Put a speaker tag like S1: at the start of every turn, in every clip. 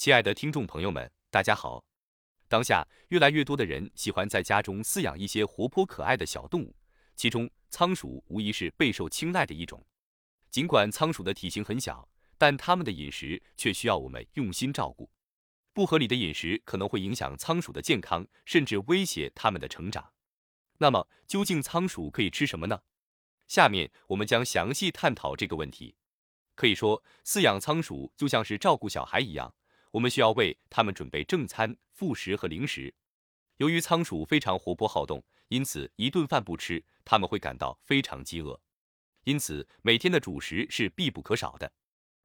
S1: 亲爱的听众朋友们，大家好。当下越来越多的人喜欢在家中饲养一些活泼可爱的小动物，其中仓鼠无疑是备受青睐的一种。尽管仓鼠的体型很小，但它们的饮食却需要我们用心照顾。不合理的饮食可能会影响仓鼠的健康，甚至威胁它们的成长。那么，究竟仓鼠可以吃什么呢？下面我们将详细探讨这个问题。可以说，饲养仓鼠就像是照顾小孩一样，我们需要为它们准备正餐、副食和零食。由于仓鼠非常活泼好动，因此一顿饭不吃，它们会感到非常饥饿。因此，每天的主食是必不可少的。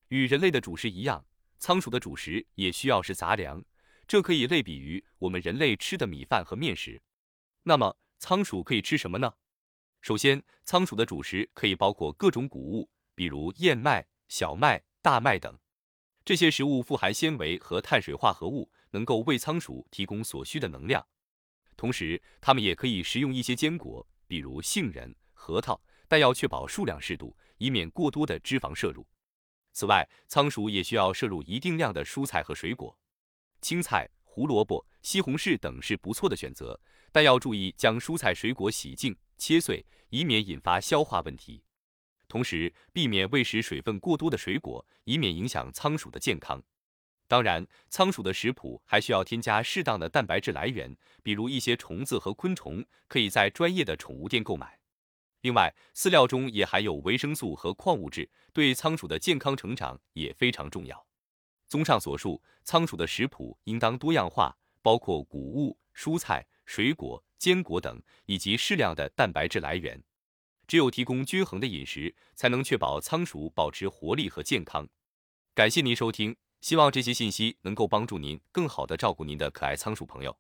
S1: 与人类的主食一样，仓鼠的主食也需要是杂粮，这可以类比于我们人类吃的米饭和面食。那么，仓鼠可以吃什么呢？首先，仓鼠的主食可以包括各种谷物，比如燕麦、小麦、大麦等。这些食物富含纤维和碳水化合物，能够为仓鼠提供所需的能量。同时，它们也可以食用一些坚果，比如杏仁、核桃，但要确保数量适度，以免过多的脂肪摄入。此外，仓鼠也需要摄入一定量的蔬菜和水果，青菜、胡萝卜、西红柿等是不错的选择。但要注意将蔬菜水果洗净切碎，以免引发消化问题。同时，避免喂食水分过多的水果，以免影响仓鼠的健康。当然，仓鼠的食谱还需要添加适当的蛋白质来源，比如一些虫子和昆虫，可以在专业的宠物店购买。另外，饲料中也含有维生素和矿物质，对仓鼠的健康成长也非常重要。综上所述，仓鼠的食谱应当多样化，包括谷物、蔬菜。水果、坚果等，以及适量的蛋白质来源。只有提供均衡的饮食，才能确保仓鼠保持活力和健康。感谢您收听，希望这些信息能够帮助您更好的照顾您的可爱仓鼠朋友。